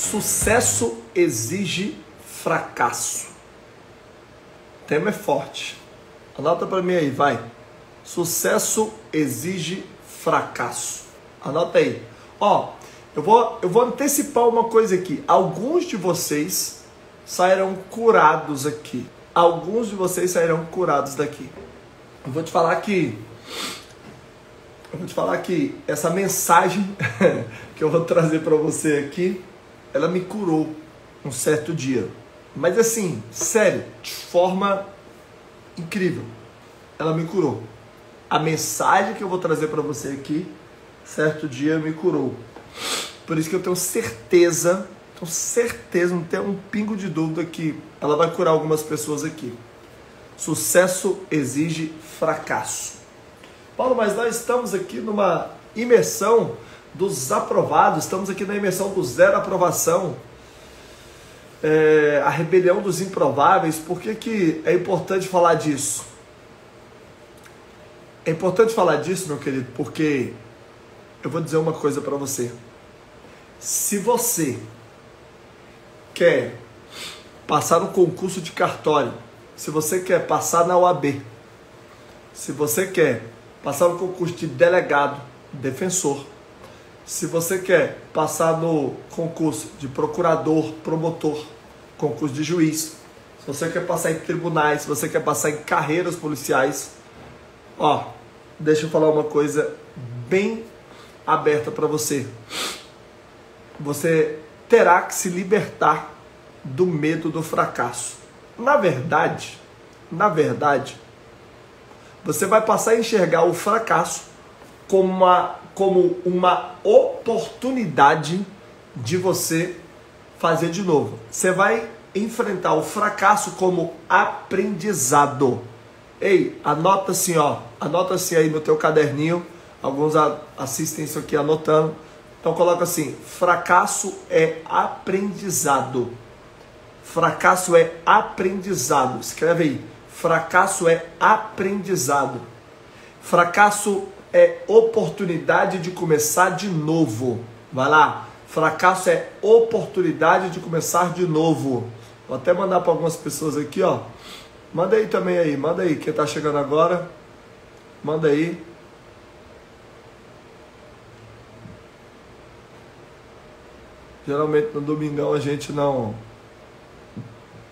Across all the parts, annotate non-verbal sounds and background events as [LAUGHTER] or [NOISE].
Sucesso exige fracasso. O tema é forte. Anota para mim aí, vai. Sucesso exige fracasso. Anota aí. Ó, eu vou, eu vou antecipar uma coisa aqui. Alguns de vocês sairão curados aqui. Alguns de vocês sairão curados daqui. Eu vou te falar que eu vou te falar que essa mensagem [LAUGHS] que eu vou trazer para você aqui, ela me curou um certo dia. Mas assim, sério, de forma incrível. Ela me curou. A mensagem que eu vou trazer para você aqui, certo dia me curou. Por isso que eu tenho certeza, tenho certeza, não tenho um pingo de dúvida que ela vai curar algumas pessoas aqui. Sucesso exige fracasso. Paulo, mas nós estamos aqui numa imersão dos aprovados, estamos aqui na imersão do zero aprovação, é, a rebelião dos improváveis. Por que, que é importante falar disso? É importante falar disso, meu querido, porque eu vou dizer uma coisa para você. Se você quer passar no concurso de cartório, se você quer passar na OAB, se você quer passar no concurso de delegado, defensor. Se você quer passar no concurso de procurador, promotor, concurso de juiz, se você quer passar em tribunais, se você quer passar em carreiras policiais, ó, deixa eu falar uma coisa bem aberta para você. Você terá que se libertar do medo do fracasso. Na verdade, na verdade, você vai passar a enxergar o fracasso como uma, como uma oportunidade de você fazer de novo. Você vai enfrentar o fracasso como aprendizado. Ei, anota assim, ó, anota assim aí no teu caderninho. Alguns assistem isso aqui anotando. Então coloca assim: fracasso é aprendizado. Fracasso é aprendizado. Escreve aí. Fracasso é aprendizado. Fracasso é oportunidade de começar de novo. Vai lá. Fracasso é oportunidade de começar de novo. Vou até mandar para algumas pessoas aqui, ó. Manda aí também aí, manda aí quem tá chegando agora. Manda aí. Geralmente no domingão a gente não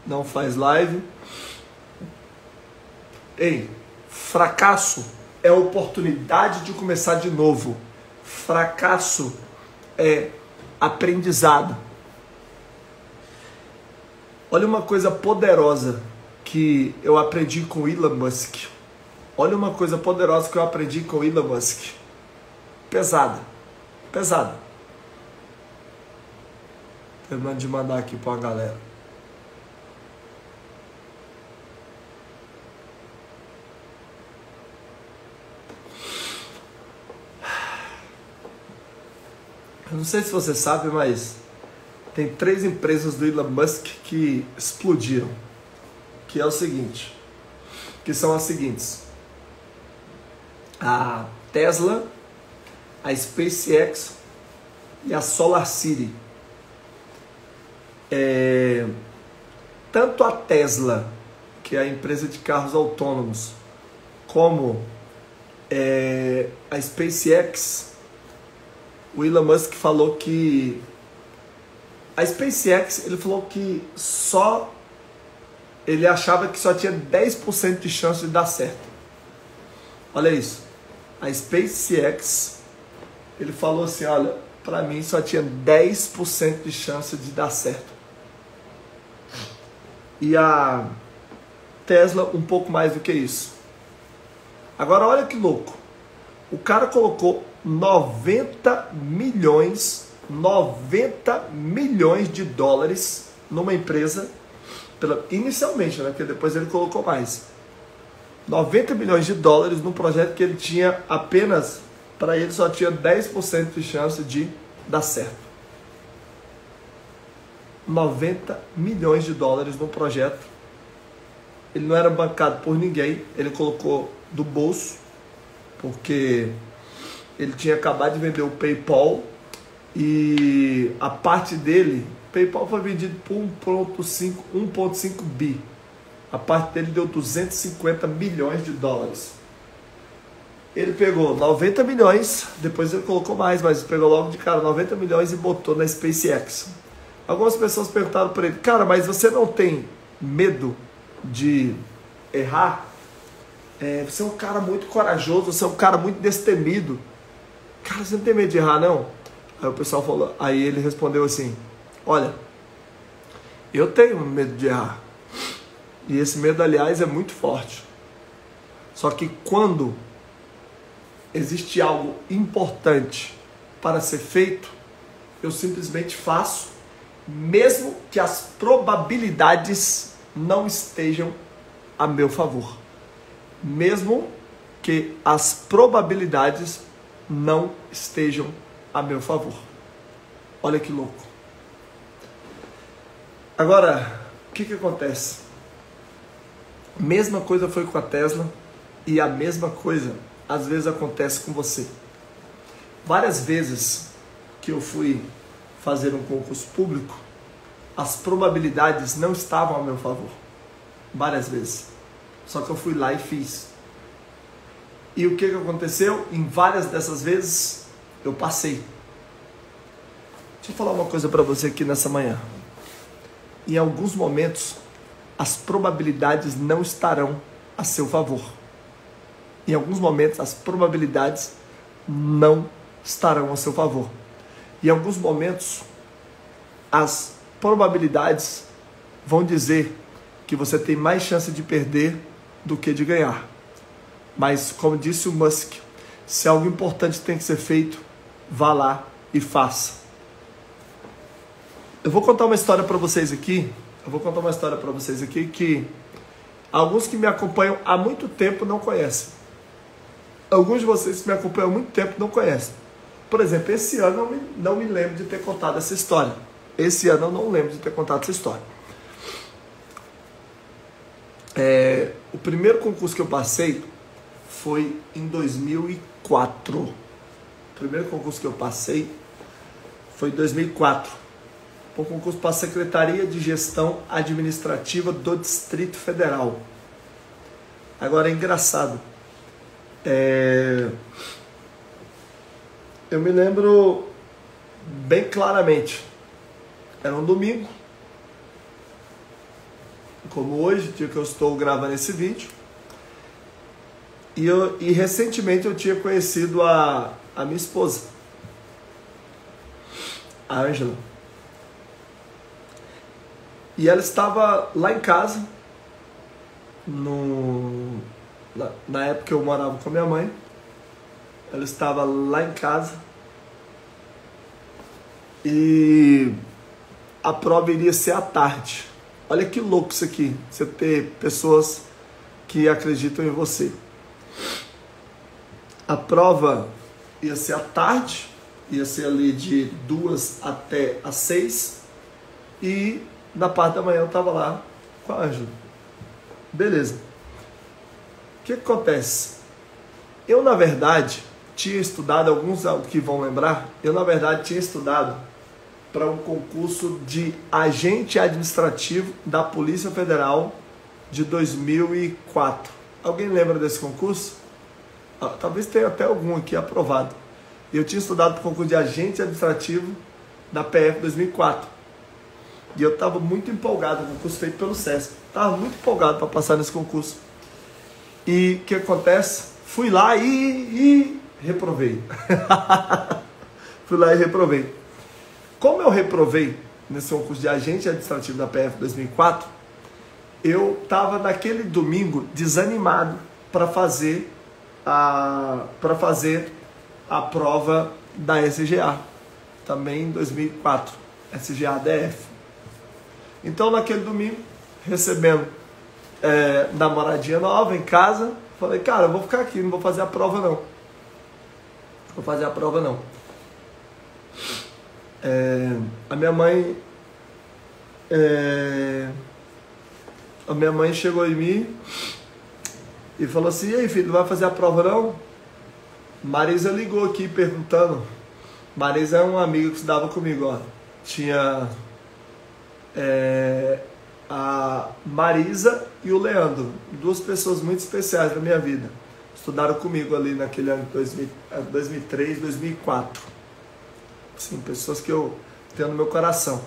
não faz live. Ei, fracasso é oportunidade de começar de novo. Fracasso é aprendizado. Olha uma coisa poderosa que eu aprendi com Elon Musk. Olha uma coisa poderosa que eu aprendi com Elon Musk. Pesada. Pesada. Terminando de mandar aqui para a galera. Não sei se você sabe, mas tem três empresas do Elon Musk que explodiram. Que é o seguinte, que são as seguintes: a Tesla, a SpaceX e a Solar City. É, tanto a Tesla, que é a empresa de carros autônomos, como é, a SpaceX o Elon Musk falou que a SpaceX, ele falou que só ele achava que só tinha 10% de chance de dar certo. Olha isso. A SpaceX, ele falou assim, olha, para mim só tinha 10% de chance de dar certo. E a Tesla um pouco mais do que isso. Agora olha que louco. O cara colocou 90 milhões, 90 milhões de dólares numa empresa, pela, inicialmente, né? Porque depois ele colocou mais. 90 milhões de dólares num projeto que ele tinha apenas, para ele só tinha 10% de chance de dar certo. 90 milhões de dólares num projeto. Ele não era bancado por ninguém, ele colocou do bolso, porque ele tinha acabado de vender o PayPal E a parte dele, PayPal foi vendido por 1.5 bi. A parte dele deu 250 milhões de dólares. Ele pegou 90 milhões, depois ele colocou mais, mas pegou logo de cara 90 milhões e botou na SpaceX. Algumas pessoas perguntaram para ele, cara, mas você não tem medo de errar? É, você é um cara muito corajoso, você é um cara muito destemido. Cara, você não tem medo de errar, não? Aí o pessoal falou, aí ele respondeu assim: Olha, eu tenho medo de errar. E esse medo, aliás, é muito forte. Só que quando existe algo importante para ser feito, eu simplesmente faço, mesmo que as probabilidades não estejam a meu favor. Mesmo que as probabilidades não estejam a meu favor. Olha que louco. Agora, o que, que acontece? Mesma coisa foi com a Tesla e a mesma coisa às vezes acontece com você. Várias vezes que eu fui fazer um concurso público, as probabilidades não estavam a meu favor. Várias vezes. Só que eu fui lá e fiz. E o que, que aconteceu? Em várias dessas vezes eu passei. Deixa eu falar uma coisa para você aqui nessa manhã. Em alguns momentos, as probabilidades não estarão a seu favor. Em alguns momentos, as probabilidades não estarão a seu favor. Em alguns momentos, as probabilidades vão dizer que você tem mais chance de perder do que de ganhar. Mas, como disse o Musk, se algo importante tem que ser feito, vá lá e faça. Eu vou contar uma história para vocês aqui. Eu vou contar uma história para vocês aqui que alguns que me acompanham há muito tempo não conhecem. Alguns de vocês que me acompanham há muito tempo não conhecem. Por exemplo, esse ano eu não me, não me lembro de ter contado essa história. Esse ano eu não lembro de ter contado essa história. É, o primeiro concurso que eu passei foi em 2004. O primeiro concurso que eu passei foi em 2004. Foi um concurso para a Secretaria de Gestão Administrativa do Distrito Federal. Agora é engraçado. É... Eu me lembro bem claramente. Era um domingo, como hoje, dia que eu estou gravando esse vídeo. E, eu, e recentemente eu tinha conhecido a, a minha esposa, a Ângela. E ela estava lá em casa, no, na, na época eu morava com a minha mãe. Ela estava lá em casa. E a prova iria ser à tarde. Olha que louco isso aqui, você ter pessoas que acreditam em você. A prova ia ser à tarde, ia ser ali de duas até às seis. E na parte da manhã eu estava lá com a Ângela. Beleza. O que, que acontece? Eu, na verdade, tinha estudado, alguns que vão lembrar, eu, na verdade, tinha estudado para um concurso de agente administrativo da Polícia Federal de 2004. Alguém lembra desse concurso? Ah, talvez tenha até algum aqui aprovado. Eu tinha estudado para o concurso de agente administrativo da PF 2004. E eu estava muito empolgado, o concurso feito pelo SESC. Estava muito empolgado para passar nesse concurso. E o que acontece? Fui lá e, e reprovei. [LAUGHS] Fui lá e reprovei. Como eu reprovei nesse concurso de agente administrativo da PF 2004, eu estava naquele domingo desanimado para fazer a para fazer a prova da SGA, também em 2004, SGA DF. Então naquele domingo, recebendo é, namoradinha nova em casa, falei, cara, eu vou ficar aqui, não vou fazer a prova não. Vou fazer a prova não. É, a minha mãe é, a minha mãe chegou em mim e falou assim, e aí filho, não vai fazer a prova não? Marisa ligou aqui perguntando, Marisa é um amigo que estudava comigo, ó. Tinha é, a Marisa e o Leandro, duas pessoas muito especiais na minha vida. Estudaram comigo ali naquele ano de 2003, 2004. Sim, pessoas que eu tenho no meu coração.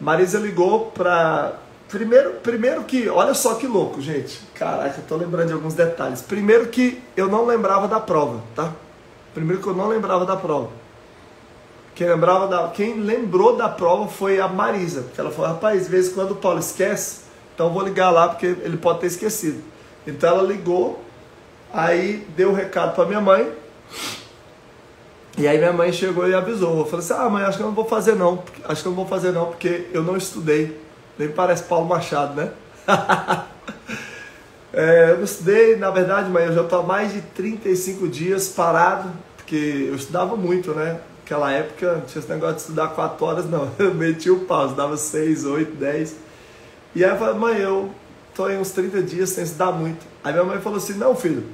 Marisa ligou para Primeiro, primeiro que, olha só que louco, gente. Caraca, eu tô lembrando de alguns detalhes. Primeiro que eu não lembrava da prova, tá? Primeiro que eu não lembrava da prova. Quem, lembrava da, quem lembrou da prova foi a Marisa. Porque ela falou, rapaz, às vezes quando o Paulo esquece, então eu vou ligar lá porque ele pode ter esquecido. Então ela ligou, aí deu o recado para minha mãe. E aí minha mãe chegou e avisou. Eu falei assim, ah mãe, acho que eu não vou fazer não. Acho que eu não vou fazer não, porque eu não estudei. Nem parece Paulo Machado, né? [LAUGHS] é, eu não estudei, na verdade, mas eu já estou há mais de 35 dias parado, porque eu estudava muito, né? Naquela época não tinha esse negócio de estudar 4 horas, não. [LAUGHS] Eu meti o pau, estudava 6, 8, 10. E aí eu falei, mãe, eu estou em uns 30 dias sem estudar muito. Aí minha mãe falou assim, não filho,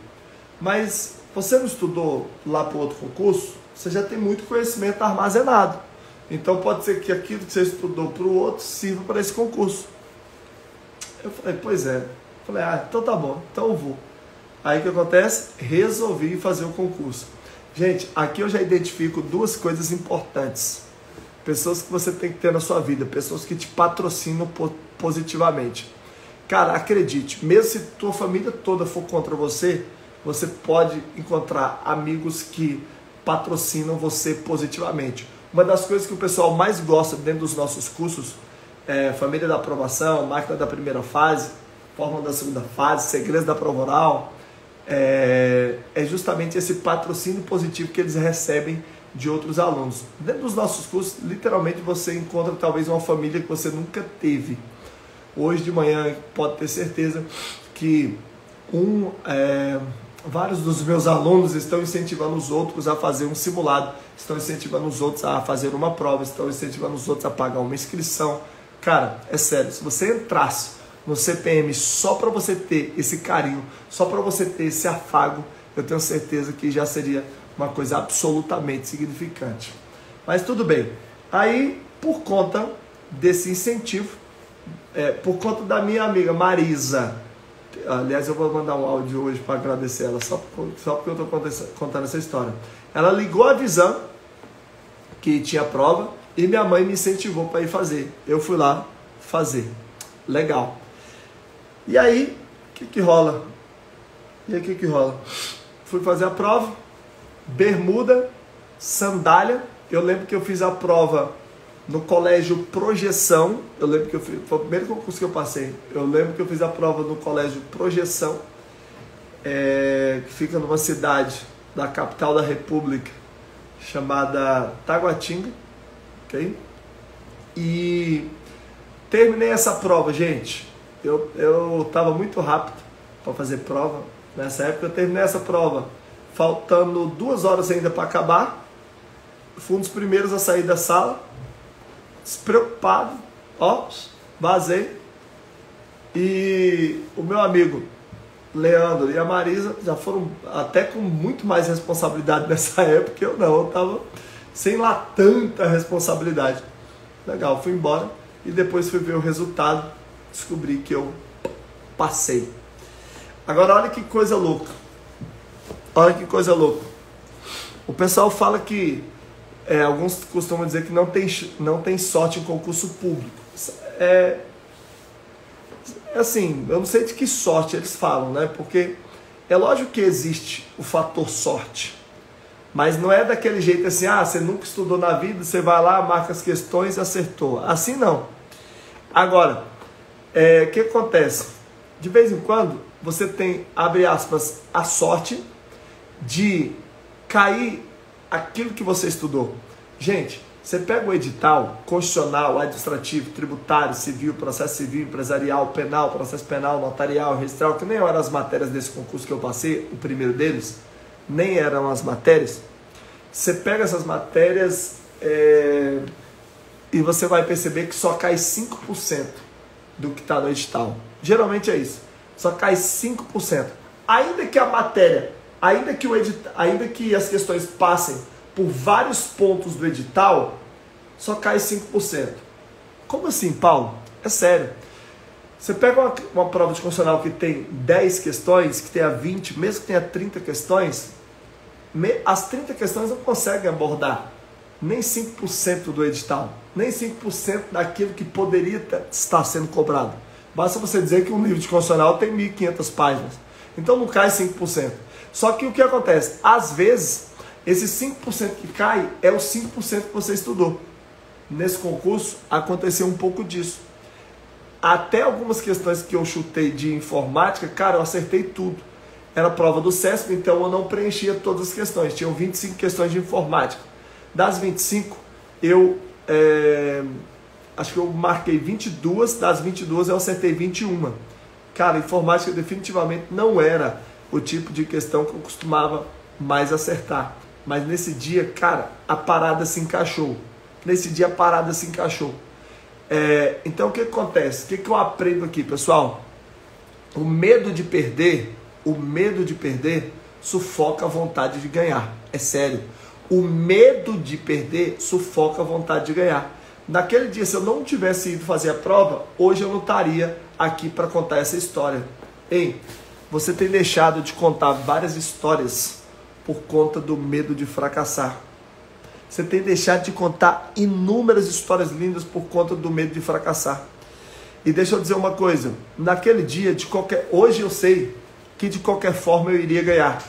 mas você não estudou lá para outro concurso? Você já tem muito conhecimento armazenado. Então pode ser que aquilo que você estudou para o outro sirva para esse concurso. Eu falei, pois é. Eu falei, ah, então tá bom, então eu vou. Aí o que acontece? Resolvi fazer o concurso. Gente, aqui eu já identifico duas coisas importantes. Pessoas que você tem que ter na sua vida, pessoas que te patrocinam positivamente. Cara, acredite, mesmo se tua família toda for contra você, você pode encontrar amigos que patrocinam você positivamente. Uma das coisas que o pessoal mais gosta dentro dos nossos cursos é família da aprovação, máquina da primeira fase, fórmula da segunda fase, segredos da prova oral, é, é justamente esse patrocínio positivo que eles recebem de outros alunos. Dentro dos nossos cursos, literalmente você encontra talvez uma família que você nunca teve. Hoje de manhã pode ter certeza que um, é, vários dos meus alunos estão incentivando os outros a fazer um simulado estão incentivando os outros a fazer uma prova, estão incentivando os outros a pagar uma inscrição. Cara, é sério, se você entrasse no CPM só para você ter esse carinho, só para você ter esse afago, eu tenho certeza que já seria uma coisa absolutamente significante. Mas tudo bem. Aí, por conta desse incentivo, é, por conta da minha amiga Marisa, aliás, eu vou mandar um áudio hoje para agradecer ela, só, só porque eu estou contando essa história. Ela ligou avisando que tinha prova e minha mãe me incentivou para ir fazer. Eu fui lá fazer. Legal. E aí, o que, que rola? E aí, o que, que rola? Fui fazer a prova, bermuda, sandália. Eu lembro que eu fiz a prova no colégio Projeção. Eu lembro que eu fiz, foi o primeiro concurso que eu passei. Eu lembro que eu fiz a prova no colégio Projeção, é, que fica numa cidade da capital da República, chamada Taguatinga, ok? E terminei essa prova, gente. Eu eu estava muito rápido para fazer prova nessa época. Eu terminei essa prova faltando duas horas ainda para acabar. Fui um dos primeiros a sair da sala, despreocupado, ó, vazei. E o meu amigo Leandro e a Marisa já foram até com muito mais responsabilidade [LAUGHS] nessa época. Eu não, eu estava sem lá tanta responsabilidade. Legal, fui embora e depois fui ver o resultado, descobri que eu passei. Agora olha que coisa louca. Olha que coisa louca. O pessoal fala que é, alguns costumam dizer que não tem, não tem sorte em concurso público. É, assim, eu não sei de que sorte eles falam, né? Porque é lógico que existe o fator sorte. Mas não é daquele jeito assim, ah, você nunca estudou na vida, você vai lá, marca as questões e acertou. Assim não. Agora, é, o que acontece? De vez em quando, você tem, abre aspas, a sorte de cair aquilo que você estudou. Gente, você pega o edital constitucional, administrativo, tributário, civil, processo civil, empresarial, penal, processo penal, notarial, registral, que nem eram as matérias desse concurso que eu passei, o primeiro deles, nem eram as matérias. Você pega essas matérias é, e você vai perceber que só cai 5% do que está no edital. Geralmente é isso. Só cai 5%. Ainda que a matéria, ainda que, o ainda que as questões passem por vários pontos do edital, só cai 5%. Como assim, Paulo? É sério. Você pega uma, uma prova de constitucional que tem 10 questões, que tenha 20, mesmo que tenha 30 questões, me, as 30 questões não conseguem abordar nem 5% do edital, nem 5% daquilo que poderia estar sendo cobrado. Basta você dizer que um livro de constitucional tem 1.500 páginas. Então não cai 5%. Só que o que acontece? Às vezes, esse 5% que cai é o 5% que você estudou. Nesse concurso aconteceu um pouco disso. Até algumas questões que eu chutei de informática, cara, eu acertei tudo. Era prova do CESP, então eu não preenchia todas as questões. Tinham 25 questões de informática. Das 25, eu é, acho que eu marquei 22, das 22 eu acertei 21. Cara, informática definitivamente não era o tipo de questão que eu costumava mais acertar. Mas nesse dia, cara, a parada se encaixou. Nesse dia a parada se encaixou. É, então o que acontece? O que, que eu aprendo aqui, pessoal? O medo de perder, o medo de perder sufoca a vontade de ganhar. É sério. O medo de perder sufoca a vontade de ganhar. Naquele dia, se eu não tivesse ido fazer a prova, hoje eu não estaria aqui para contar essa história. Ei, você tem deixado de contar várias histórias por conta do medo de fracassar. Você tem deixado de contar inúmeras histórias lindas por conta do medo de fracassar. E deixa eu dizer uma coisa, naquele dia de qualquer, hoje eu sei que de qualquer forma eu iria ganhar.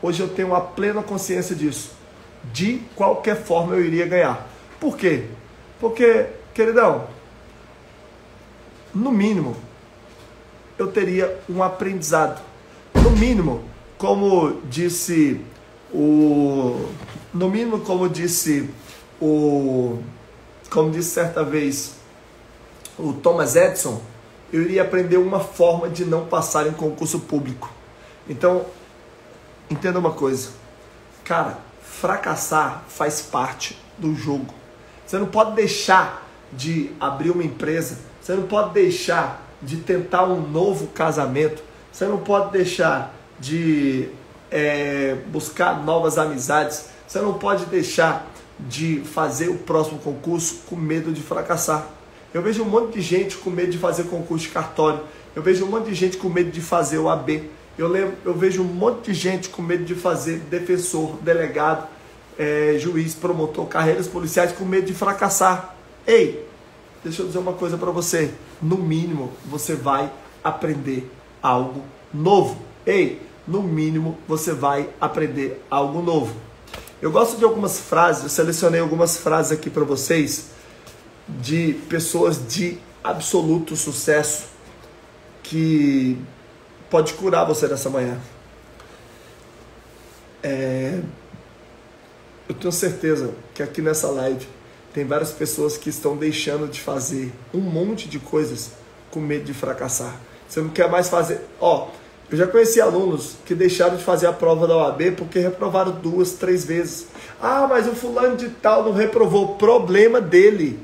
Hoje eu tenho a plena consciência disso. De qualquer forma eu iria ganhar. Por quê? Porque, queridão, no mínimo, eu teria um aprendizado. No mínimo, como disse o. No mínimo, como disse o. Como disse certa vez o Thomas Edison, eu iria aprender uma forma de não passar em concurso público. Então, entenda uma coisa. Cara, fracassar faz parte do jogo. Você não pode deixar de abrir uma empresa, você não pode deixar de tentar um novo casamento, você não pode deixar de é, buscar novas amizades, você não pode deixar de fazer o próximo concurso com medo de fracassar. Eu vejo um monte de gente com medo de fazer concurso de cartório, eu vejo um monte de gente com medo de fazer o AB, eu, lembro, eu vejo um monte de gente com medo de fazer defensor, delegado, é, juiz, promotor, carreiras policiais com medo de fracassar. Ei, deixa eu dizer uma coisa para você. No mínimo, você vai aprender algo novo. Ei, no mínimo, você vai aprender algo novo. Eu gosto de algumas frases, eu selecionei algumas frases aqui para vocês de pessoas de absoluto sucesso que pode curar você nessa manhã. É, eu tenho certeza que aqui nessa live tem várias pessoas que estão deixando de fazer um monte de coisas com medo de fracassar. Você não quer mais fazer. Ó, eu já conheci alunos que deixaram de fazer a prova da OAB porque reprovaram duas, três vezes. Ah, mas o fulano de tal não reprovou. Problema dele.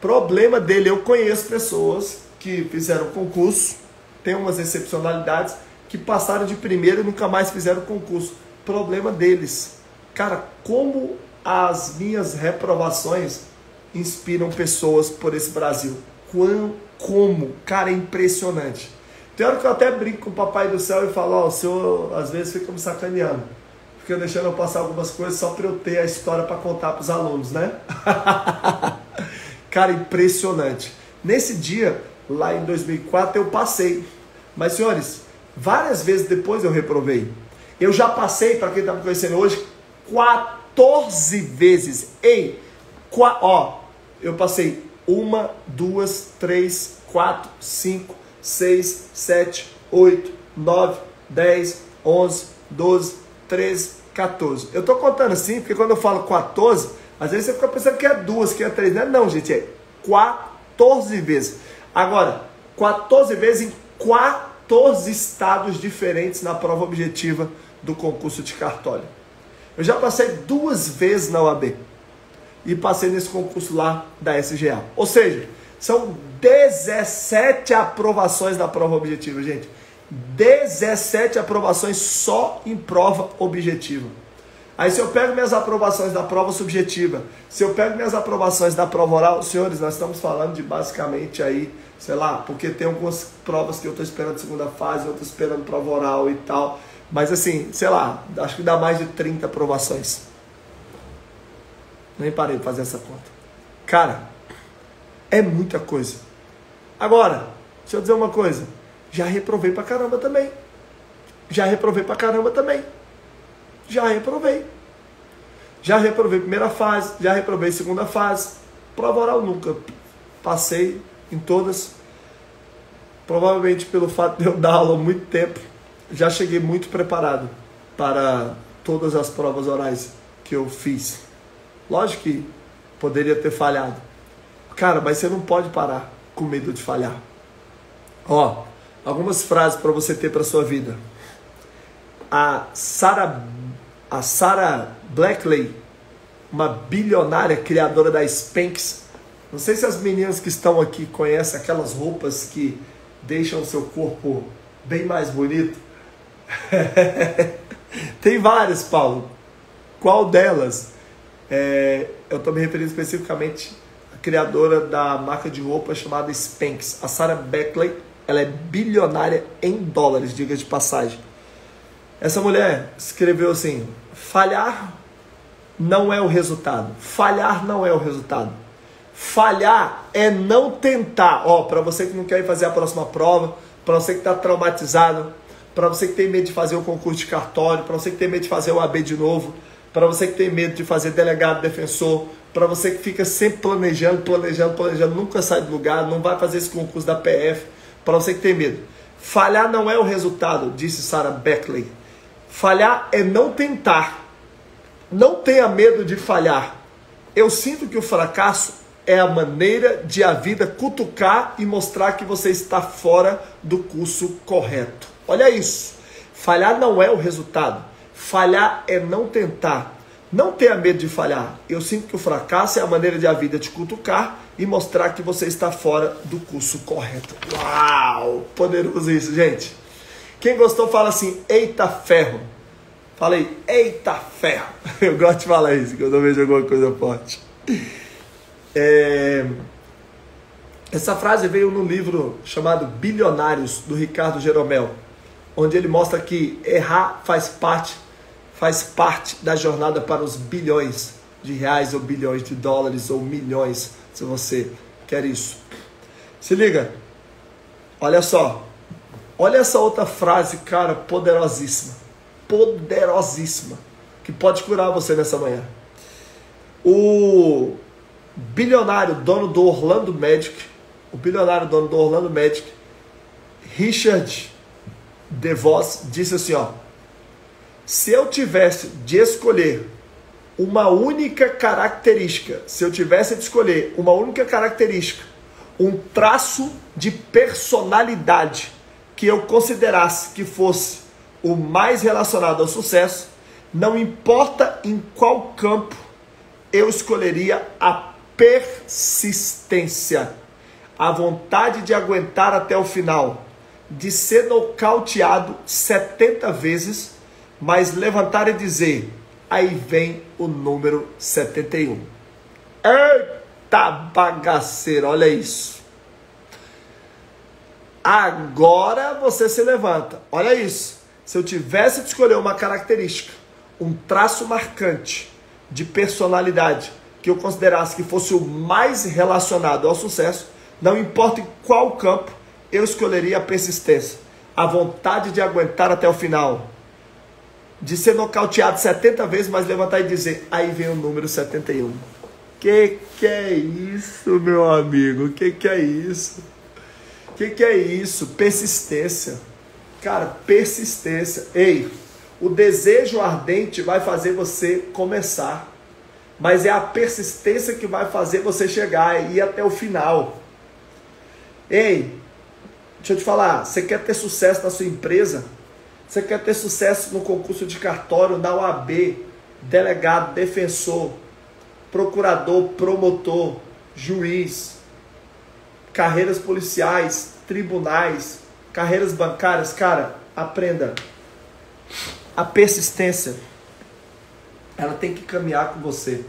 Problema dele. Eu conheço pessoas que fizeram concurso, tem umas excepcionalidades, que passaram de primeiro e nunca mais fizeram concurso. Problema deles. Cara, como as minhas reprovações inspiram pessoas por esse Brasil. Quão, como? Cara, é impressionante. Tem hora que eu até brinco com o Papai do Céu e falo, ó, oh, o senhor às vezes fica me sacaneando. Fica deixando eu passar algumas coisas só para eu ter a história para contar para os alunos, né? [LAUGHS] Cara, impressionante. Nesse dia, lá em 2004, eu passei. Mas, senhores, várias vezes depois eu reprovei. Eu já passei, para quem está me conhecendo hoje, 14 vezes. Ei, ó, eu passei uma, duas, três, quatro, cinco, seis, sete, oito, nove, dez, onze, doze, treze, 14. Eu tô contando assim, porque quando eu falo 14, às vezes você fica pensando que é duas, que é três. Não, é não gente, é 14 vezes. Agora, 14 vezes em 14 estados diferentes na prova objetiva do concurso de cartório. Eu já passei duas vezes na UAB e passei nesse concurso lá da SGA. Ou seja, são 17 aprovações da prova objetiva, gente. 17 aprovações só em prova objetiva. Aí se eu pego minhas aprovações da prova subjetiva, se eu pego minhas aprovações da prova oral, senhores, nós estamos falando de basicamente aí, sei lá, porque tem algumas provas que eu estou esperando segunda fase, outras esperando prova oral e tal. Mas assim, sei lá, acho que dá mais de 30 aprovações. Nem parei de fazer essa conta. Cara, é muita coisa. Agora, deixa eu dizer uma coisa. Já reprovei pra caramba também. Já reprovei pra caramba também. Já reprovei. Já reprovei primeira fase, já reprovei segunda fase. Prova oral nunca. Passei em todas. Provavelmente pelo fato de eu dar aula há muito tempo, já cheguei muito preparado para todas as provas orais que eu fiz. Lógico que poderia ter falhado. Cara, mas você não pode parar com medo de falhar. Ó, algumas frases para você ter para sua vida. A Sarah a Sarah Blackley, uma bilionária criadora da Spanx. Não sei se as meninas que estão aqui conhecem aquelas roupas que deixam o seu corpo bem mais bonito. [LAUGHS] Tem várias, Paulo. Qual delas? É, eu estou me referindo especificamente à criadora da marca de roupa chamada Spanx. A Sarah Beckley, ela é bilionária em dólares, diga de passagem. Essa mulher escreveu assim: falhar não é o resultado. Falhar não é o resultado. Falhar é não tentar. Ó, para você que não quer fazer a próxima prova, para você que está traumatizado, para você que tem medo de fazer o concurso de cartório, para você que tem medo de fazer o AB de novo, para você que tem medo de fazer delegado defensor, para você que fica sempre planejando, planejando, planejando, nunca sai do lugar, não vai fazer esse concurso da PF, para você que tem medo. Falhar não é o resultado, disse Sarah Beckley. Falhar é não tentar. Não tenha medo de falhar. Eu sinto que o fracasso é a maneira de a vida cutucar e mostrar que você está fora do curso correto. Olha isso. Falhar não é o resultado. Falhar é não tentar. Não tenha medo de falhar. Eu sinto que o fracasso é a maneira de a vida te cutucar e mostrar que você está fora do curso correto. Uau! Poderoso isso, gente. Quem gostou, fala assim: eita ferro. Falei, eita ferro. [LAUGHS] Eu gosto de falar isso quando eu vejo alguma coisa forte. É... Essa frase veio no livro chamado Bilionários, do Ricardo Jeromel, onde ele mostra que errar faz parte, faz parte da jornada para os bilhões de reais, ou bilhões de dólares, ou milhões, se você quer isso. Se liga, olha só, Olha essa outra frase, cara, poderosíssima. Poderosíssima. Que pode curar você nessa manhã. O bilionário dono do Orlando Magic, o bilionário dono do Orlando Magic, Richard DeVos, disse assim: ó, se eu tivesse de escolher uma única característica, se eu tivesse de escolher uma única característica, um traço de personalidade que eu considerasse que fosse o mais relacionado ao sucesso, não importa em qual campo, eu escolheria a persistência, a vontade de aguentar até o final, de ser nocauteado 70 vezes, mas levantar e dizer: aí vem o número 71. Eita bagaceira, olha isso. Agora você se levanta. Olha isso. Se eu tivesse de escolher uma característica, um traço marcante de personalidade que eu considerasse que fosse o mais relacionado ao sucesso, não importa em qual campo, eu escolheria a persistência, a vontade de aguentar até o final, de ser nocauteado 70 vezes, mas levantar e dizer: aí vem o número 71. Que que é isso, meu amigo? Que que é isso? que, que é isso? Persistência. Cara, persistência. Ei, o desejo ardente vai fazer você começar, mas é a persistência que vai fazer você chegar e ir até o final. Ei, deixa eu te falar, você quer ter sucesso na sua empresa? Você quer ter sucesso no concurso de cartório, na OAB, delegado, defensor, procurador, promotor, juiz, carreiras policiais, tribunais, carreiras bancárias, cara, aprenda. A persistência ela tem que caminhar com você.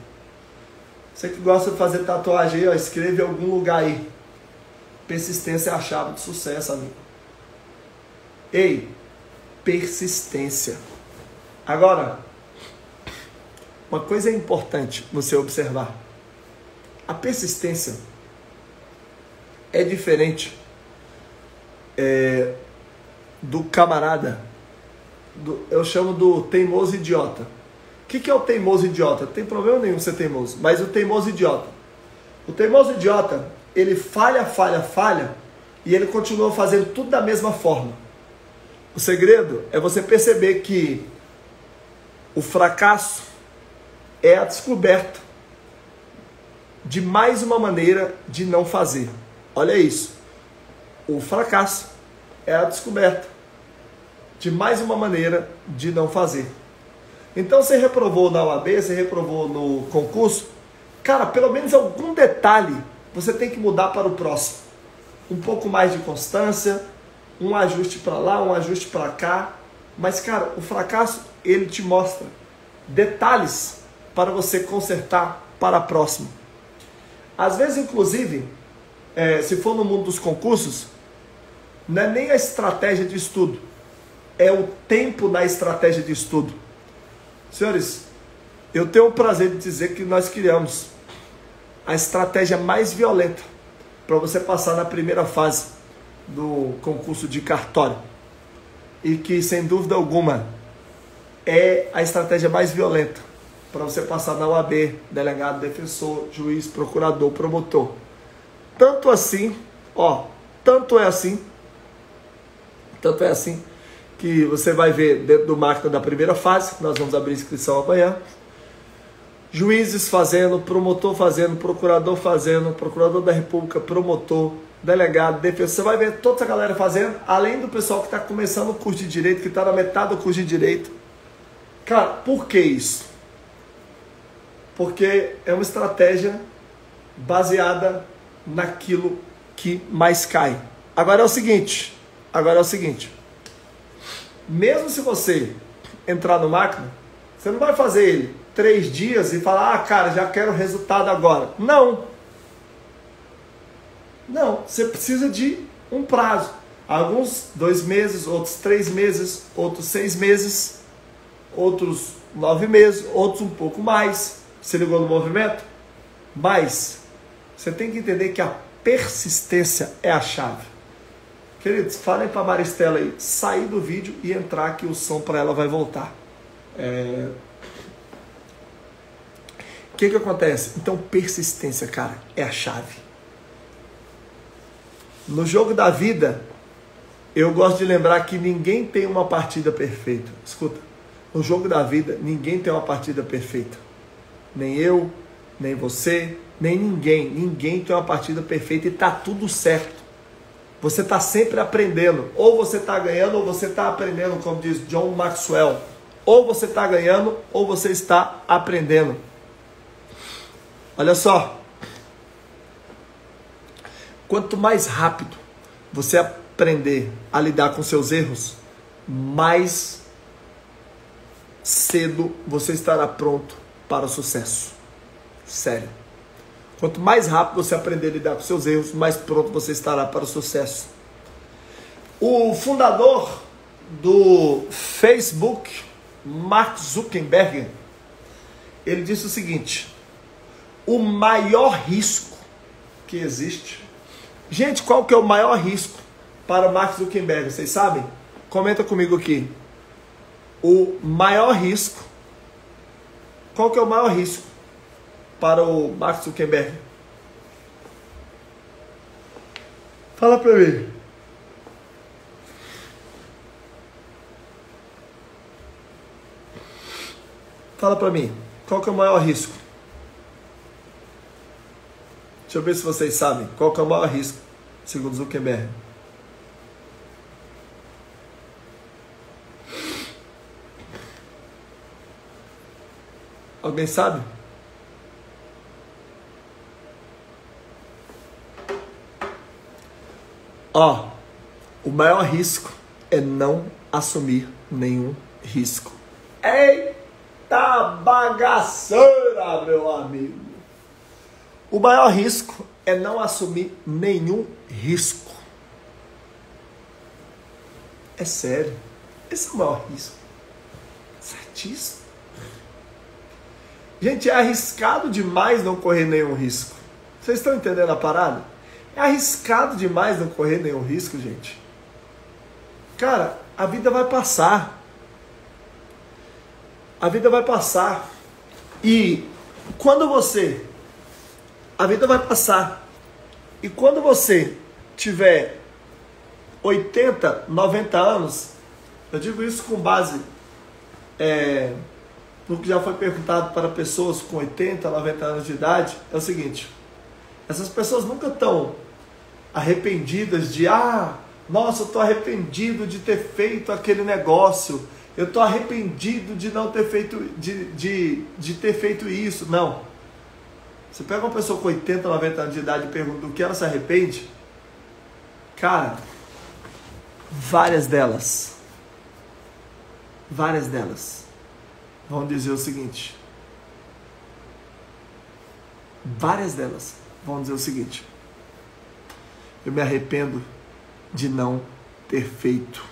Você que gosta de fazer tatuagem aí, ó, escreve em algum lugar aí. Persistência é a chave de sucesso, amigo. Ei, persistência. Agora, uma coisa é importante você observar. A persistência é diferente é, do camarada, do, eu chamo do teimoso idiota. O que, que é o teimoso idiota? Não tem problema nenhum ser teimoso, mas o teimoso idiota. O teimoso idiota, ele falha, falha, falha, e ele continua fazendo tudo da mesma forma. O segredo é você perceber que o fracasso é a descoberta de mais uma maneira de não fazer. Olha isso. O fracasso é a descoberta de mais uma maneira de não fazer. Então você reprovou na OAB, você reprovou no concurso, cara, pelo menos algum detalhe você tem que mudar para o próximo. Um pouco mais de constância, um ajuste para lá, um ajuste para cá. Mas, cara, o fracasso, ele te mostra detalhes para você consertar para a próxima. Às vezes, inclusive, é, se for no mundo dos concursos, não é nem a estratégia de estudo, é o tempo da estratégia de estudo. Senhores, eu tenho o prazer de dizer que nós criamos a estratégia mais violenta para você passar na primeira fase do concurso de cartório. E que, sem dúvida alguma, é a estratégia mais violenta para você passar na UAB, delegado, defensor, juiz, procurador, promotor. Tanto assim, ó, tanto é assim, tanto é assim, que você vai ver dentro do máquina da primeira fase, nós vamos abrir inscrição amanhã, juízes fazendo, promotor fazendo, procurador fazendo, procurador da república, promotor, delegado, defensor, você vai ver toda essa galera fazendo, além do pessoal que está começando o curso de direito, que está na metade do curso de direito. Cara, por que isso? Porque é uma estratégia baseada naquilo que mais cai. Agora é o seguinte, agora é o seguinte. Mesmo se você entrar no máquina, você não vai fazer ele três dias e falar, ah, cara, já quero resultado agora. Não. Não, você precisa de um prazo. Alguns dois meses, outros três meses, outros seis meses, outros nove meses, outros um pouco mais. Se ligou no movimento? Mas você tem que entender que a persistência é a chave. Queridos, falem para Maristela aí sair do vídeo e entrar que o som para ela vai voltar. É... Que, que acontece? Então, persistência, cara, é a chave. No jogo da vida, eu gosto de lembrar que ninguém tem uma partida perfeita. Escuta, no jogo da vida, ninguém tem uma partida perfeita. Nem eu, nem você, nem ninguém. Ninguém tem uma partida perfeita e tá tudo certo. Você está sempre aprendendo. Ou você está ganhando, ou você está aprendendo, como diz John Maxwell. Ou você está ganhando, ou você está aprendendo. Olha só. Quanto mais rápido você aprender a lidar com seus erros, mais cedo você estará pronto para o sucesso. Sério. Quanto mais rápido você aprender a lidar com seus erros, mais pronto você estará para o sucesso. O fundador do Facebook, Mark Zuckerberg, ele disse o seguinte: o maior risco que existe Gente, qual que é o maior risco para o Mark Zuckerberg? Vocês sabem? Comenta comigo aqui. O maior risco. Qual que é o maior risco para o Mark Zuckerberg? Fala para mim. Fala para mim. Qual que é o maior risco? Deixa eu ver se vocês sabem qual é o maior risco, segundo Zuckerberg. Alguém sabe? Ó, o maior risco é não assumir nenhum risco. Eita bagaceira, meu amigo. O maior risco é não assumir nenhum risco. É sério. Esse é o maior risco. Certíssimo. Gente, é arriscado demais não correr nenhum risco. Vocês estão entendendo a parada? É arriscado demais não correr nenhum risco, gente. Cara, a vida vai passar. A vida vai passar. E quando você. A vida vai passar. E quando você tiver 80, 90 anos, eu digo isso com base é, no que já foi perguntado para pessoas com 80, 90 anos de idade, é o seguinte: essas pessoas nunca estão arrependidas de, ah, nossa, eu estou arrependido de ter feito aquele negócio, eu estou arrependido de não ter feito, de, de, de ter feito isso. Não. Você pega uma pessoa com 80, 90 anos de idade e pergunta do que ela se arrepende, cara, várias delas, várias delas vão dizer o seguinte, várias delas vão dizer o seguinte: eu me arrependo de não ter feito.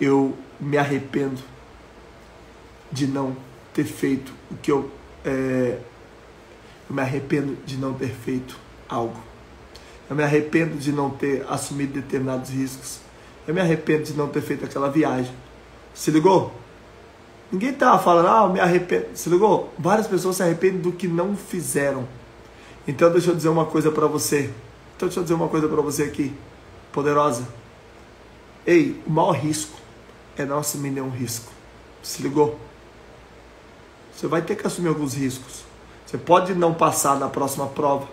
Eu me arrependo de não ter feito o que eu. É, eu me arrependo de não ter feito algo. Eu me arrependo de não ter assumido determinados riscos. Eu me arrependo de não ter feito aquela viagem. Se ligou? Ninguém estava falando, ah, eu me arrependo. Se ligou? Várias pessoas se arrependem do que não fizeram. Então deixa eu dizer uma coisa para você. Então deixa eu dizer uma coisa para você aqui, poderosa. Ei, o maior risco é não assumir nenhum risco. Se ligou? Você vai ter que assumir alguns riscos. Você pode não passar na próxima prova.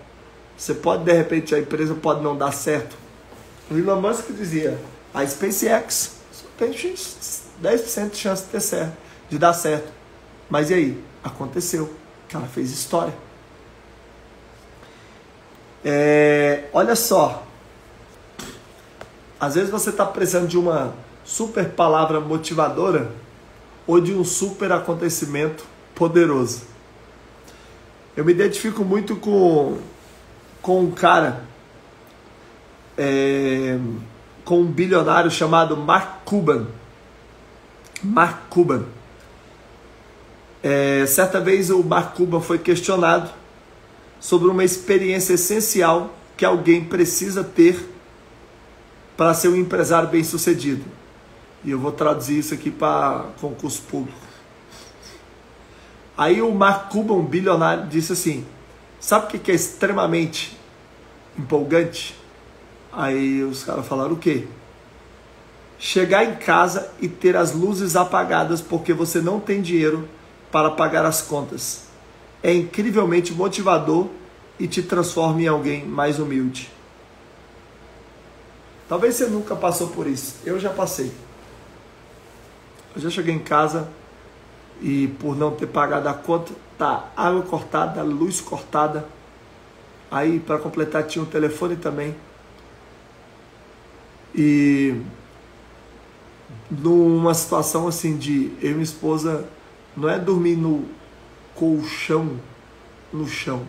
Você pode, de repente, a empresa pode não dar certo. O Elon Musk dizia, a SpaceX tem 10% de chance de, ter certo, de dar certo. Mas e aí? Aconteceu. Ela fez história. É, olha só. Às vezes você está precisando de uma super palavra motivadora ou de um super acontecimento poderoso. Eu me identifico muito com, com um cara, é, com um bilionário chamado Mark Cuban. Mark Cuban. É, certa vez o Mark Cuban foi questionado sobre uma experiência essencial que alguém precisa ter para ser um empresário bem-sucedido. E eu vou traduzir isso aqui para concurso público. Aí o Mark Cuban, bilionário, disse assim: Sabe o que é extremamente empolgante? Aí os caras falaram o quê? Chegar em casa e ter as luzes apagadas porque você não tem dinheiro para pagar as contas é incrivelmente motivador e te transforma em alguém mais humilde. Talvez você nunca passou por isso. Eu já passei. Eu já cheguei em casa e por não ter pagado a conta, tá água cortada, luz cortada. Aí para completar tinha um telefone também. E numa situação assim de eu e minha esposa não é dormir no colchão no chão.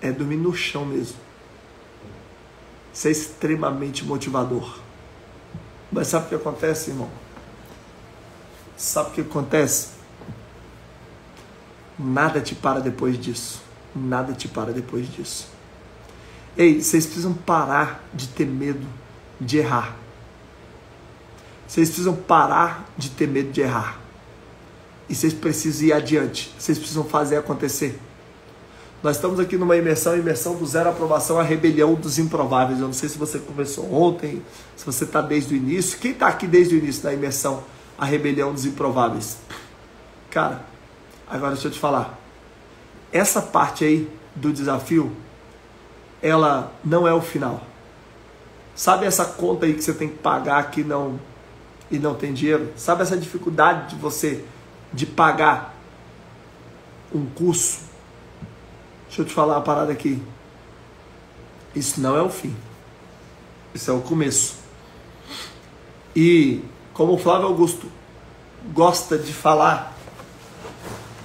É dormir no chão mesmo. Isso é extremamente motivador. Mas sabe o que acontece, irmão? Sabe o que acontece? Nada te para depois disso. Nada te para depois disso. Ei, vocês precisam parar de ter medo de errar. Vocês precisam parar de ter medo de errar. E vocês precisam ir adiante. Vocês precisam fazer acontecer. Nós estamos aqui numa imersão, imersão do zero aprovação, a rebelião dos improváveis. Eu não sei se você começou ontem, se você está desde o início. Quem está aqui desde o início da imersão, a rebelião dos improváveis? Cara, agora deixa eu te falar. Essa parte aí do desafio, ela não é o final. Sabe essa conta aí que você tem que pagar que não e não tem dinheiro? Sabe essa dificuldade de você de pagar um curso, deixa eu te falar uma parada aqui. Isso não é o fim. Isso é o começo. E como o Flávio Augusto gosta de falar,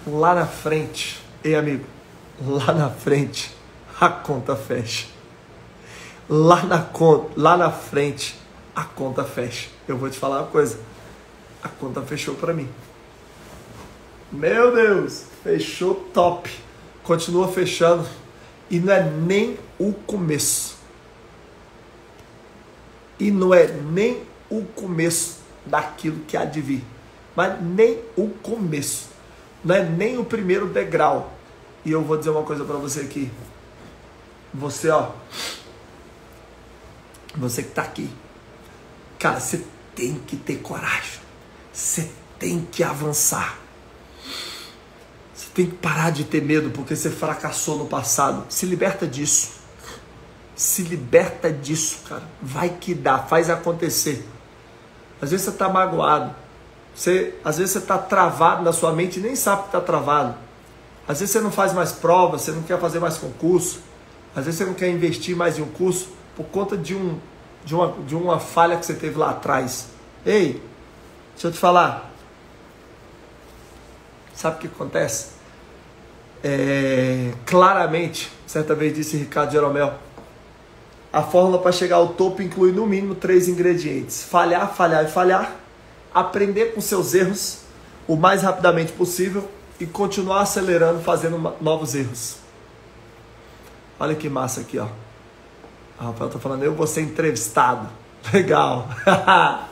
lá na frente, ei amigo, lá na frente a conta fecha. Lá na, lá na frente a conta fecha. Eu vou te falar uma coisa, a conta fechou para mim. Meu Deus, fechou top. Continua fechando e não é nem o começo. E não é nem o começo daquilo que há de vir. Mas nem o começo. Não é nem o primeiro degrau. E eu vou dizer uma coisa para você aqui. Você, ó. Você que está aqui. Cara, você tem que ter coragem. Você tem que avançar. Você tem que parar de ter medo porque você fracassou no passado. Se liberta disso. Se liberta disso, cara. Vai que dá, faz acontecer. Às vezes você está magoado. Você, às vezes você está travado na sua mente e nem sabe que está travado. Às vezes você não faz mais provas, você não quer fazer mais concurso. Às vezes você não quer investir mais em um curso por conta de, um, de, uma, de uma falha que você teve lá atrás. Ei, deixa eu te falar. Sabe o que acontece? É, claramente, certa vez disse Ricardo Jeromel, a fórmula para chegar ao topo inclui no mínimo três ingredientes: falhar, falhar e falhar, aprender com seus erros o mais rapidamente possível e continuar acelerando, fazendo novos erros. Olha que massa aqui, ó. A Rafael tá falando, eu vou ser entrevistado. [LAUGHS] Legal. [LAUGHS]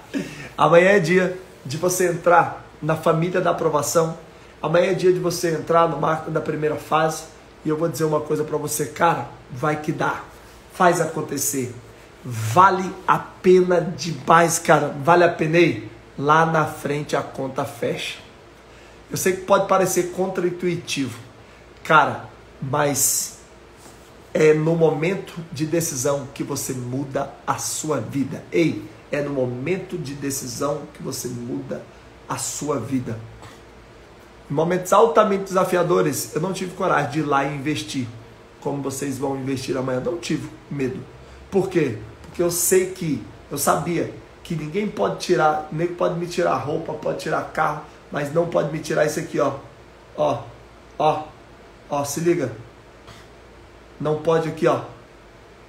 Amanhã é dia de você entrar na família da aprovação. Amanhã é dia de você entrar no marco da primeira fase. E eu vou dizer uma coisa para você, cara, vai que dá faz acontecer. Vale a pena demais, cara. Vale a pena aí? Lá na frente a conta fecha. Eu sei que pode parecer contraintuitivo, cara, mas é no momento de decisão que você muda a sua vida. Ei, é no momento de decisão que você muda a sua vida. Em momentos altamente desafiadores, eu não tive coragem de ir lá e investir como vocês vão investir amanhã. Não tive medo. Por quê? Porque eu sei que, eu sabia que ninguém pode tirar, nem pode me tirar roupa, pode tirar carro, mas não pode me tirar isso aqui, ó. Ó, ó, ó, se liga. Não pode aqui, ó.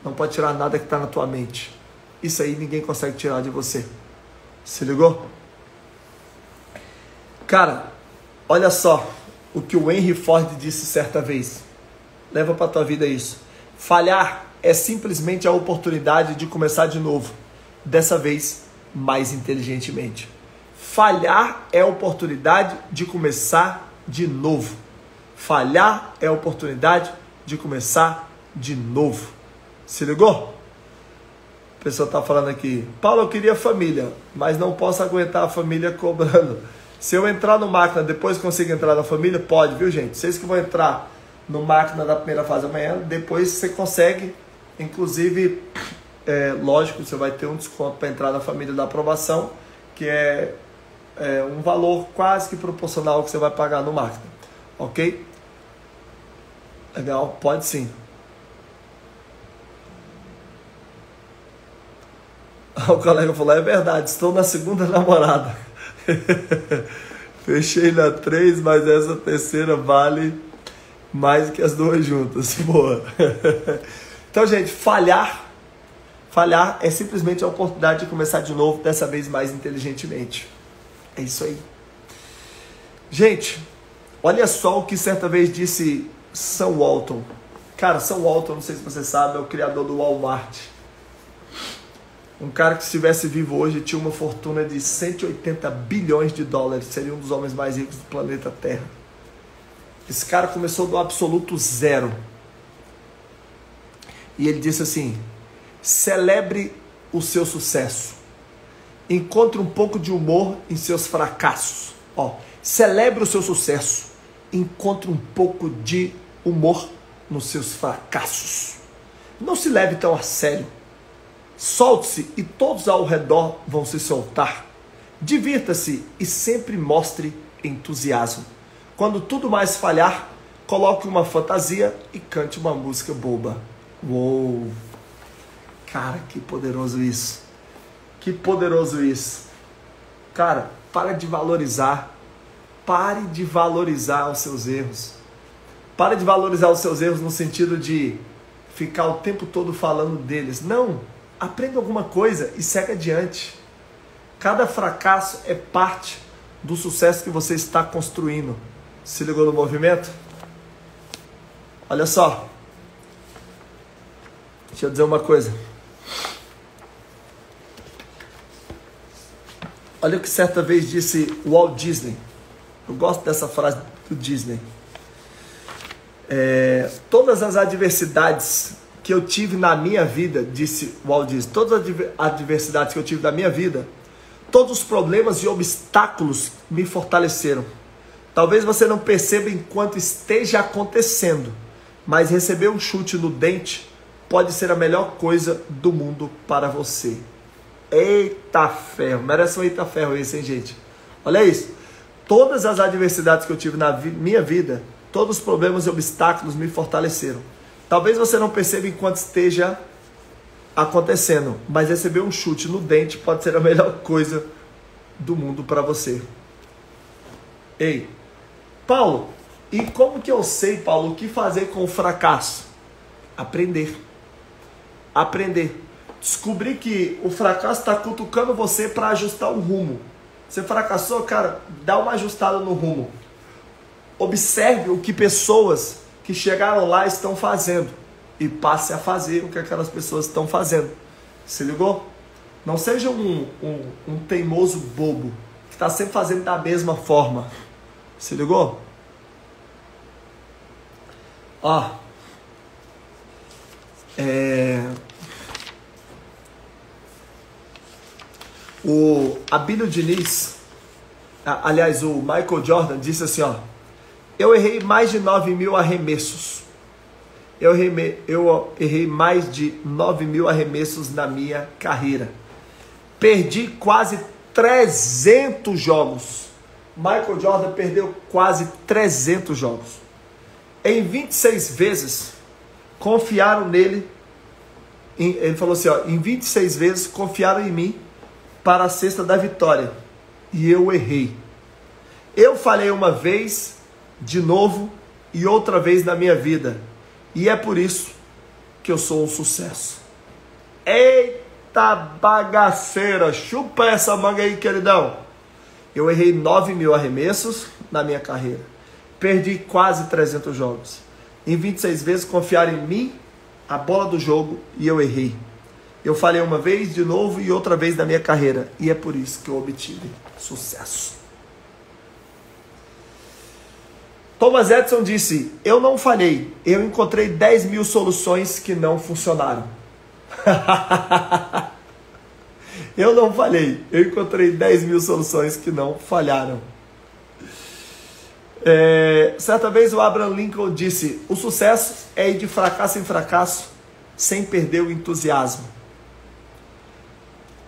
Não pode tirar nada que está na tua mente. Isso aí ninguém consegue tirar de você. Se ligou? Cara, olha só o que o Henry Ford disse certa vez. Leva para tua vida isso. Falhar é simplesmente a oportunidade de começar de novo, dessa vez mais inteligentemente. Falhar é oportunidade de começar de novo. Falhar é oportunidade de começar de novo. Se ligou? A pessoa está falando aqui, Paulo, eu queria família, mas não posso aguentar a família cobrando. Se eu entrar no máquina, depois consigo entrar na família? Pode, viu gente? Vocês que vão entrar no máquina da primeira fase amanhã. Depois você consegue, inclusive, é, lógico, você vai ter um desconto para entrar na família da aprovação, que é, é, um valor quase que proporcional ao que você vai pagar no máquina. Ok? Legal? Pode sim. [LAUGHS] O colega falou: é verdade, estou na segunda [LAUGHS] namorada. [LAUGHS] Fechei na três, mas essa terceira vale mais que as duas juntas. Boa. Então, gente, falhar, falhar é simplesmente a oportunidade de começar de novo, dessa vez mais inteligentemente. É isso aí. Gente, olha só o que certa vez disse Sam Walton. Cara, Sam Walton, não sei se você sabe, é o criador do Walmart. Um cara que se estivesse vivo hoje tinha uma fortuna de 180 bilhões de dólares, seria um dos homens mais ricos do planeta Terra. Esse cara começou do absoluto zero. E ele disse assim: celebre o seu sucesso. Encontre um pouco de humor em seus fracassos. Ó, celebre o seu sucesso. Encontre um pouco de humor nos seus fracassos. Não se leve tão a sério. Solte-se e todos ao redor vão se soltar. Divirta-se e sempre mostre entusiasmo. Quando tudo mais falhar, coloque uma fantasia e cante uma música boba. Uou! Cara, que poderoso isso. Que poderoso isso. Cara, para de valorizar pare de valorizar os seus erros. Pare de valorizar os seus erros no sentido de ficar o tempo todo falando deles. Não, aprenda alguma coisa e segue adiante. Cada fracasso é parte do sucesso que você está construindo. Se ligou no movimento? Olha só. Deixa eu dizer uma coisa. Olha o que certa vez disse Walt Disney. Eu gosto dessa frase do Disney. É, todas as adversidades que eu tive na minha vida, disse Walt Disney, todas as adversidades que eu tive na minha vida, todos os problemas e obstáculos me fortaleceram. Talvez você não perceba enquanto esteja acontecendo, mas receber um chute no dente pode ser a melhor coisa do mundo para você. Eita ferro, merece um eita ferro esse, hein, gente? Olha isso. Todas as adversidades que eu tive na vi minha vida, todos os problemas e obstáculos me fortaleceram. Talvez você não perceba enquanto esteja acontecendo, mas receber um chute no dente pode ser a melhor [LAUGHS] coisa do mundo para você. Ei, Paulo, e como que eu sei, Paulo, o que fazer com o fracasso? Aprender. Aprender. Descobrir que o fracasso está cutucando você para ajustar o rumo. Você fracassou, cara, dá uma ajustada no rumo. Observe o que pessoas que chegaram lá estão fazendo e passe a fazer o que aquelas pessoas estão fazendo. Se ligou? Não seja um, um, um teimoso bobo que está sempre fazendo da mesma forma. Se ligou? Ó. É... O Abílio Diniz, aliás, o Michael Jordan disse assim, ó. Eu errei mais de 9 mil arremessos. Eu errei, eu errei mais de 9 mil arremessos na minha carreira. Perdi quase 300 jogos. Michael Jordan perdeu quase 300 jogos. Em 26 vezes, confiaram nele. Ele falou assim: ó, em 26 vezes confiaram em mim para a cesta da vitória. E eu errei. Eu falei uma vez de novo e outra vez na minha vida. E é por isso que eu sou um sucesso. Eita bagaceira! Chupa essa manga aí, queridão. Eu errei 9 mil arremessos na minha carreira. Perdi quase 300 jogos. Em 26 vezes confiaram em mim, a bola do jogo, e eu errei. Eu falei uma vez, de novo e outra vez na minha carreira. E é por isso que eu obtive sucesso. Thomas Edison disse: Eu não falhei, eu encontrei 10 mil soluções que não funcionaram. [LAUGHS] eu não falhei, eu encontrei 10 mil soluções que não falharam. É, certa vez o Abraham Lincoln disse: O sucesso é ir de fracasso em fracasso sem perder o entusiasmo.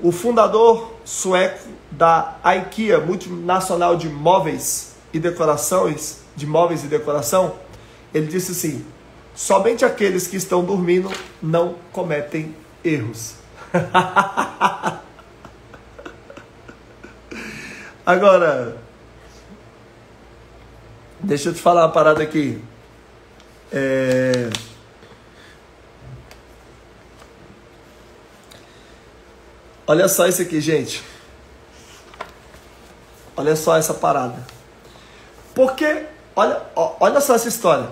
O fundador sueco da IKEA, multinacional de móveis e decorações, de móveis e decoração, ele disse assim: somente aqueles que estão dormindo não cometem erros. [LAUGHS] Agora, deixa eu te falar uma parada aqui. É... Olha só isso aqui, gente. Olha só essa parada. Porque Olha, olha só essa história.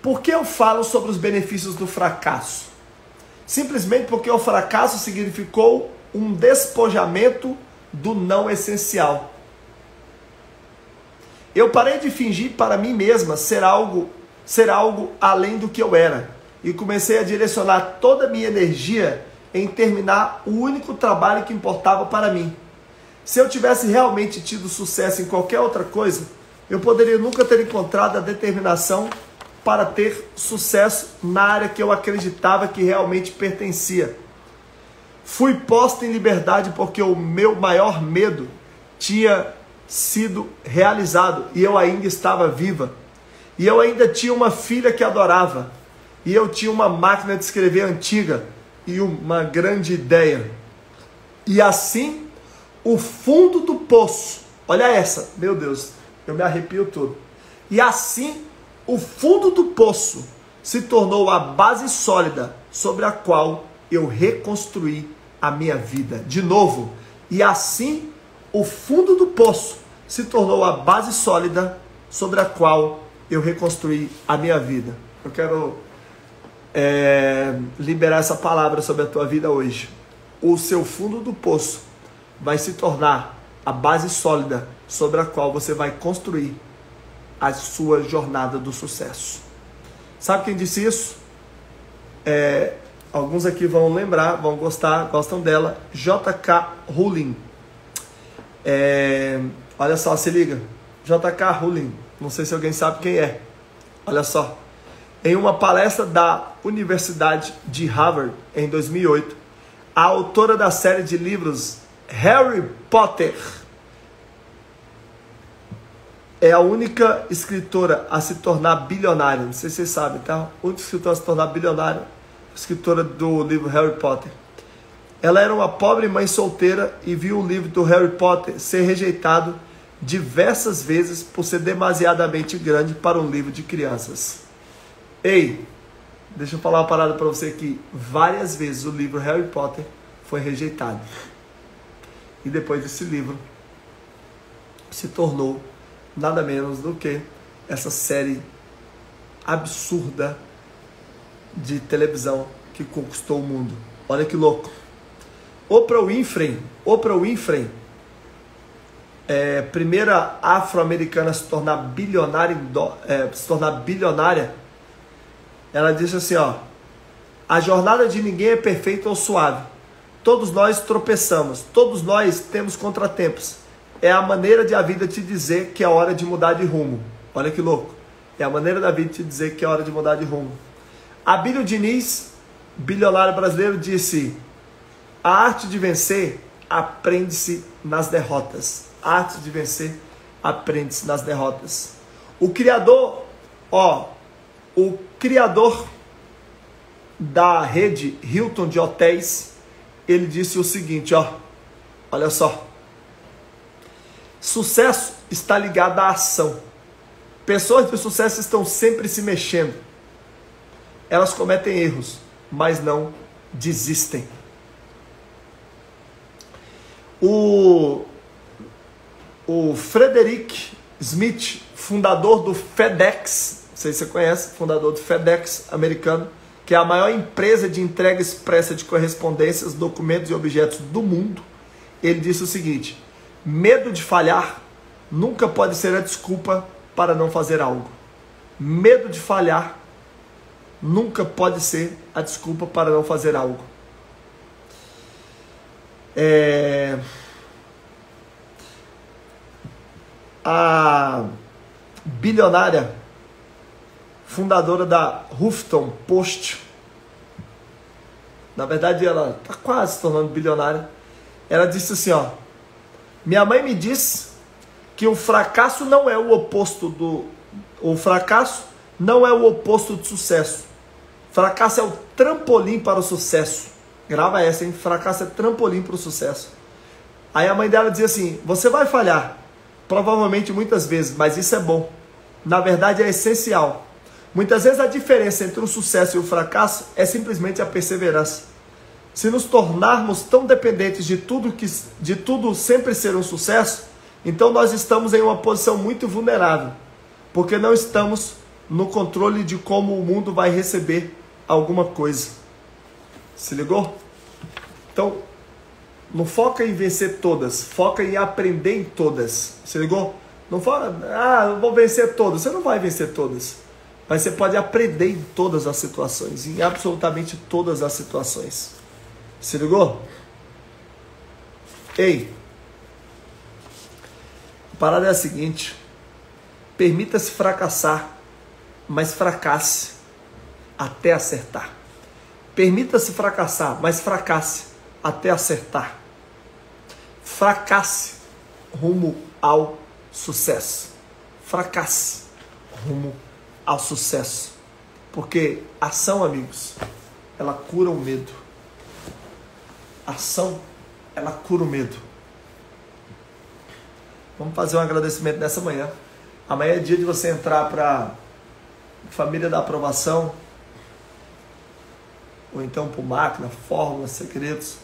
Por que eu falo sobre os benefícios do fracasso? Simplesmente porque o fracasso significou um despojamento do não essencial. Eu parei de fingir para mim mesma ser algo, ser algo além do que eu era e comecei a direcionar toda a minha energia em terminar o único trabalho que importava para mim. Se eu tivesse realmente tido sucesso em qualquer outra coisa, eu poderia nunca ter encontrado a determinação para ter sucesso na área que eu acreditava que realmente pertencia. Fui posta em liberdade porque o meu maior medo tinha sido realizado e eu ainda estava viva. E eu ainda tinha uma filha que adorava. E eu tinha uma máquina de escrever antiga e uma grande ideia. E assim, o fundo do poço, olha essa, meu Deus, Eu me arrepio todo. E assim, o fundo do poço se tornou a base sólida sobre a qual eu reconstruí a minha vida. De novo, e assim, o fundo do poço se tornou a base sólida sobre a qual eu reconstruí a minha vida. Eu quero é, liberar essa palavra sobre a tua vida hoje. O seu fundo do poço vai se tornar a base sólida sobre a qual você vai construir a sua jornada do sucesso. Sabe quem disse isso? É, alguns aqui vão lembrar, vão gostar, gostam dela. J.K. Rowling. É, olha só, se liga. J.K. Rowling. Não sei se alguém sabe quem é. Olha só. Em uma palestra da Universidade de Harvard em 2008, a autora da série de livros Harry Potter é a única escritora a se tornar bilionária. Não sei se vocês sabem, tá? A única escritora a se tornar bilionária, escritora do livro Harry Potter. Ela era uma pobre mãe solteira e viu o livro do Harry Potter ser rejeitado diversas vezes por ser demasiadamente grande para um livro de crianças. Ei, deixa eu falar uma parada para você aqui. Várias vezes o livro Harry Potter foi rejeitado. E depois desse livro se tornou nada menos do que essa série absurda de televisão que conquistou o mundo. Olha que louco. Oprah Winfrey, Oprah Winfrey, é, primeira afro-americana a se tornar bilionária, é, se tornar bilionária, ela disse assim, ó, a jornada de ninguém é perfeita ou suave. Todos nós tropeçamos, todos nós temos contratempos. É a maneira de a vida te dizer que é hora de mudar de rumo. Olha que louco. É a maneira da vida te dizer que é hora de mudar de rumo. Abílio Diniz, bilionário brasileiro, disse: A arte de vencer aprende-se nas derrotas. A arte de vencer aprende-se nas derrotas. O criador, ó, o criador da rede Hilton de hotéis ele disse o seguinte, ó, olha só. Sucesso está ligado à ação. Pessoas de sucesso estão sempre se mexendo. Elas cometem erros, mas não desistem. O, o Frederick Smith, fundador do FedEx, sei se você conhece, fundador do FedEx americano, que é a maior empresa de entrega expressa de correspondências, documentos e objetos do mundo, ele disse o seguinte: medo de falhar nunca pode ser a desculpa para não fazer algo. Medo de falhar nunca pode ser a desculpa para não fazer algo. É... A bilionária fundadora da Huffington Post. Na verdade, ela está quase se tornando bilionária. Ela disse assim: ó, minha mãe me disse que o fracasso não é o oposto do. O fracasso não é o oposto do sucesso. Fracasso é o trampolim para o sucesso. Grava essa, hein? Fracasso é trampolim para o sucesso. Aí a mãe dela dizia assim: Você vai falhar, provavelmente muitas vezes, mas isso é bom. Na verdade, é essencial. Muitas vezes a diferença entre o sucesso e o fracasso é simplesmente a perseverança. Se nos tornarmos tão dependentes de tudo que de tudo sempre ser um sucesso, então nós estamos em uma posição muito vulnerável, porque não estamos no controle de como o mundo vai receber alguma coisa. Se ligou? Então, não foca em vencer todas, foca em aprender em todas. Se ligou? Não foca, ah, eu vou vencer todas. Você não vai vencer todas. Mas você pode aprender em todas as situações, em absolutamente todas as situações. Se ligou? Ei, a parada é a seguinte: permita-se fracassar, mas fracasse até acertar. Permita-se fracassar, mas fracasse até acertar. Fracasse rumo ao sucesso. Fracasse rumo ao sucesso. Porque ação, amigos, ela cura o medo. Ação, ela cura o medo. Vamos fazer um agradecimento nessa manhã. Amanhã é dia de você entrar para família da aprovação, ou então por máquina, fórmulas, segredos.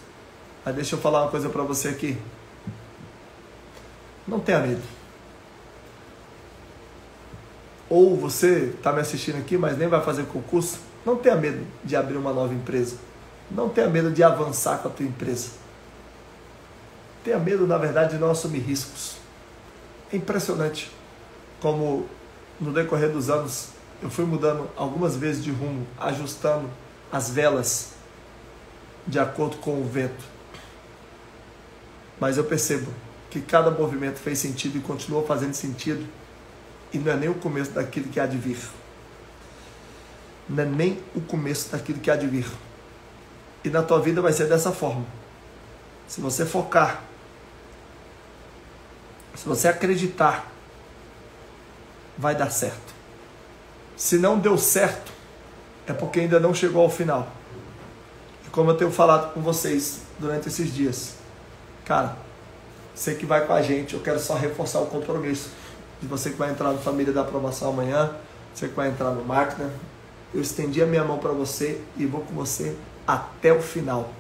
Mas deixa eu falar uma coisa para você aqui. Não tenha medo. Ou você está me assistindo aqui, mas nem vai fazer concurso, não tenha medo de abrir uma nova empresa. Não tenha medo de avançar com a tua empresa. Tenha medo, na verdade, de não assumir riscos. É impressionante como no decorrer dos anos eu fui mudando algumas vezes de rumo, ajustando as velas de acordo com o vento. Mas eu percebo que cada movimento fez sentido e continua fazendo sentido, e não é nem o começo daquilo que há de vir. Não é nem o começo daquilo que há de vir. E na tua vida vai ser dessa forma. Se você focar, se você acreditar, vai dar certo. Se não deu certo, é porque ainda não chegou ao final. E como eu tenho falado com vocês durante esses dias, cara, você que vai com a gente, eu quero só reforçar o compromisso de você que vai entrar no Família da Aprovação amanhã, você que vai entrar no Máquina. Eu estendi a minha mão para você e vou com você até o final.